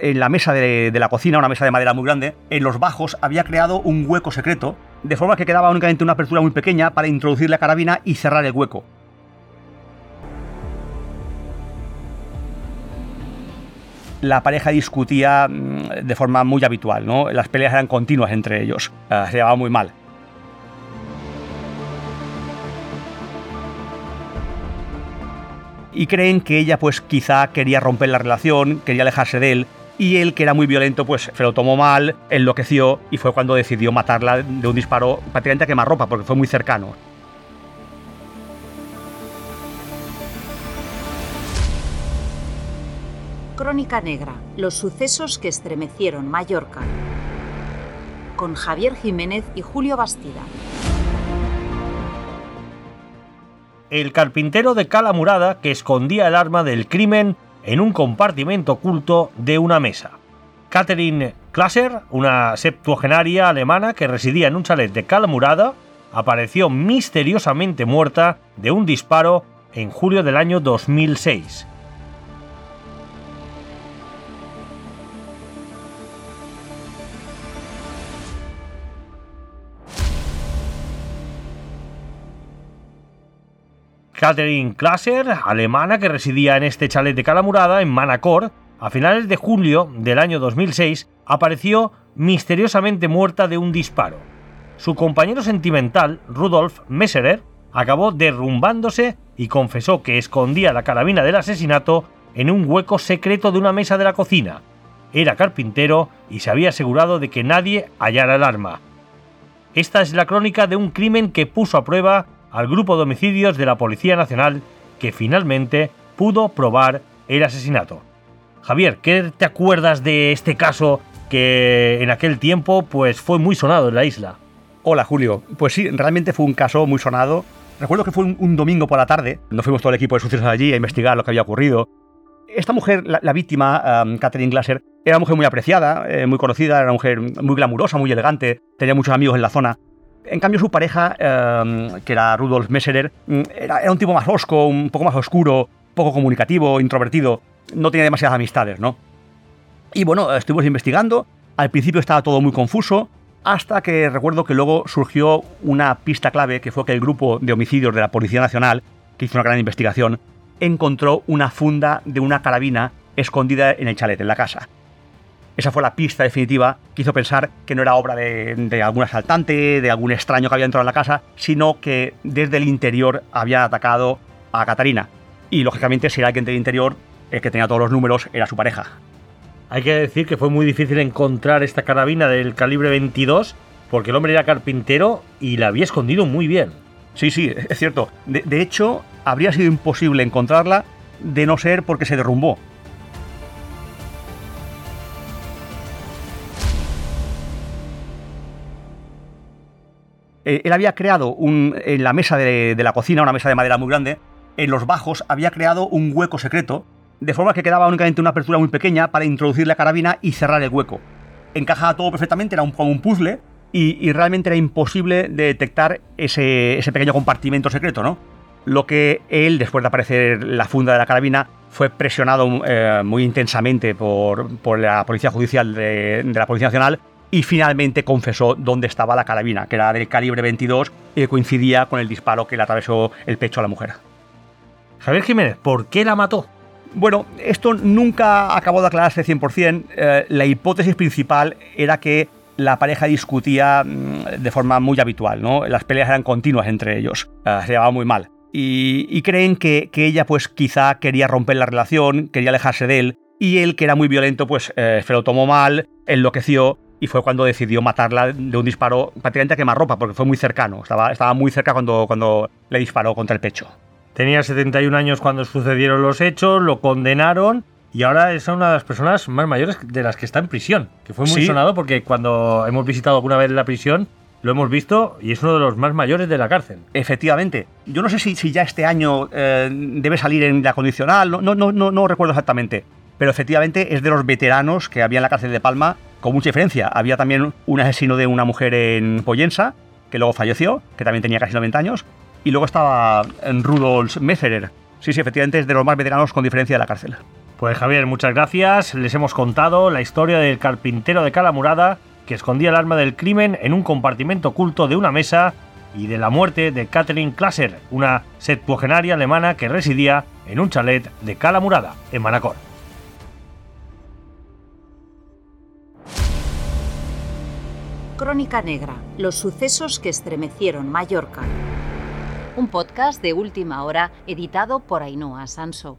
en la mesa de, la cocina, una mesa de madera muy grande, en los bajos había creado un hueco secreto, de forma que quedaba únicamente una apertura muy pequeña para introducir la carabina y cerrar el hueco. La pareja discutía mm, de forma muy habitual, ¿no? Las peleas eran continuas entre ellos, uh, se llevaba muy mal. y creen que ella pues quizá quería romper la relación, quería alejarse de él y él que era muy violento pues se lo tomó mal, enloqueció y fue cuando decidió matarla de un disparo prácticamente a quemarropa porque fue muy cercano. Crónica Negra, los sucesos que estremecieron Mallorca, con Javier Jiménez y Julio Bastida. el carpintero de Calamurada que escondía el arma del crimen en un compartimento oculto de una mesa. Catherine Klasser, una septuagenaria alemana que residía en un chalet de Calamurada, apareció misteriosamente muerta de un disparo en julio del año 2006. Catherine Klasser, alemana que residía en este chalet de Calamurada, en Manacor, a finales de julio del año 2006, apareció misteriosamente muerta de un disparo. Su compañero sentimental, Rudolf Messerer, acabó derrumbándose y confesó que escondía la carabina del asesinato en un hueco secreto de una mesa de la cocina. Era carpintero y se había asegurado de que nadie hallara el arma. Esta es la crónica de un crimen que puso a prueba al grupo de homicidios de la Policía Nacional que finalmente pudo probar el asesinato. Javier, ¿qué te acuerdas de este caso que en aquel tiempo pues fue muy sonado en la isla? Hola Julio, pues sí, realmente fue un caso muy sonado. Recuerdo que fue un, domingo por la tarde, nos fuimos todo el equipo de sucesos allí a investigar lo que había ocurrido. Esta mujer, la, víctima, Catherine Glasser, era una mujer muy apreciada, eh, muy conocida, era una mujer muy glamurosa, muy elegante, tenía muchos amigos en la zona. En cambio, su pareja, em, que era Rudolf Messerer, mm, era, era, un tipo más osco, un poco más oscuro, poco comunicativo, introvertido. No tenía demasiadas amistades, ¿no? Y bueno, estuvimos investigando. Al principio estaba todo muy confuso, hasta que recuerdo que luego surgió una pista clave, que fue que el grupo de homicidios de la Policía Nacional, que hizo una gran investigación, encontró una funda de una carabina escondida en el chalet, en la casa. Esa fue la pista definitiva que hizo pensar que no era obra de, algún asaltante, de algún extraño que había entrado en la casa, sino que desde el interior había atacado a Catarina. Y lógicamente, si era alguien del interior, el que tenía todos los números era su pareja. Hay que decir que fue muy difícil encontrar esta carabina del calibre 22 porque el hombre era carpintero y la había escondido muy bien. Sí, sí, es cierto. de hecho, habría sido imposible encontrarla de no ser porque se derrumbó. Eh, él había creado un, en la mesa de, la cocina, una mesa de madera muy grande, en los bajos había creado un hueco secreto, de forma que quedaba únicamente una apertura muy pequeña para introducir la carabina y cerrar el hueco. Encajaba todo perfectamente, era un, como un puzzle, y, realmente era imposible de detectar ese, pequeño compartimento secreto, ¿no? Lo que él, después de aparecer la funda de la carabina, fue presionado eh, muy intensamente por, la Policía Judicial de la Policía Nacional y finalmente confesó dónde estaba la carabina, que era del calibre 22 y coincidía con el disparo que le atravesó el pecho a la mujer. Javier Jiménez, ¿por qué la mató? Bueno, esto nunca acabó de aclararse 100%. Eh, la hipótesis principal era que la pareja discutía mm, de forma muy habitual, ¿no? Las peleas eran continuas entre ellos, eh, se llevaba muy mal. Y, creen que, ella pues quizá quería romper la relación, quería alejarse de él, y él que era muy violento pues eh, se lo tomó mal, enloqueció y fue cuando decidió matarla de un disparo prácticamente a quemarropa, porque fue muy cercano, estaba, estaba muy cerca cuando, cuando le disparó contra el pecho. Tenía 71 años cuando sucedieron los hechos, lo condenaron y ahora es una de las personas más mayores de las que está en prisión, que fue muy sonado porque cuando hemos visitado alguna vez la prisión lo hemos visto y es uno de los más mayores de la cárcel. Efectivamente. Yo no sé si, si ya este año eh, debe salir en la condicional, no, no, no, no recuerdo exactamente, pero efectivamente es de los veteranos que había en la cárcel de Palma con mucha diferencia. Había también un asesino de una mujer en Poyensa, que luego falleció, que también tenía casi 90 años, y luego estaba Rudolf Messerer. Sí, sí, efectivamente es de los más veteranos con diferencia de la cárcel. Pues Javier, muchas gracias. Les hemos contado la historia del carpintero de Calamurada que escondía el arma del crimen en un compartimento oculto de una mesa y de la muerte de Catherine Klasser, una septuagenaria alemana que residía en un chalet de Calamurada, en Manacor. Crónica Negra, los sucesos que estremecieron Mallorca. Un podcast de última hora editado por Ainhoa Sanso.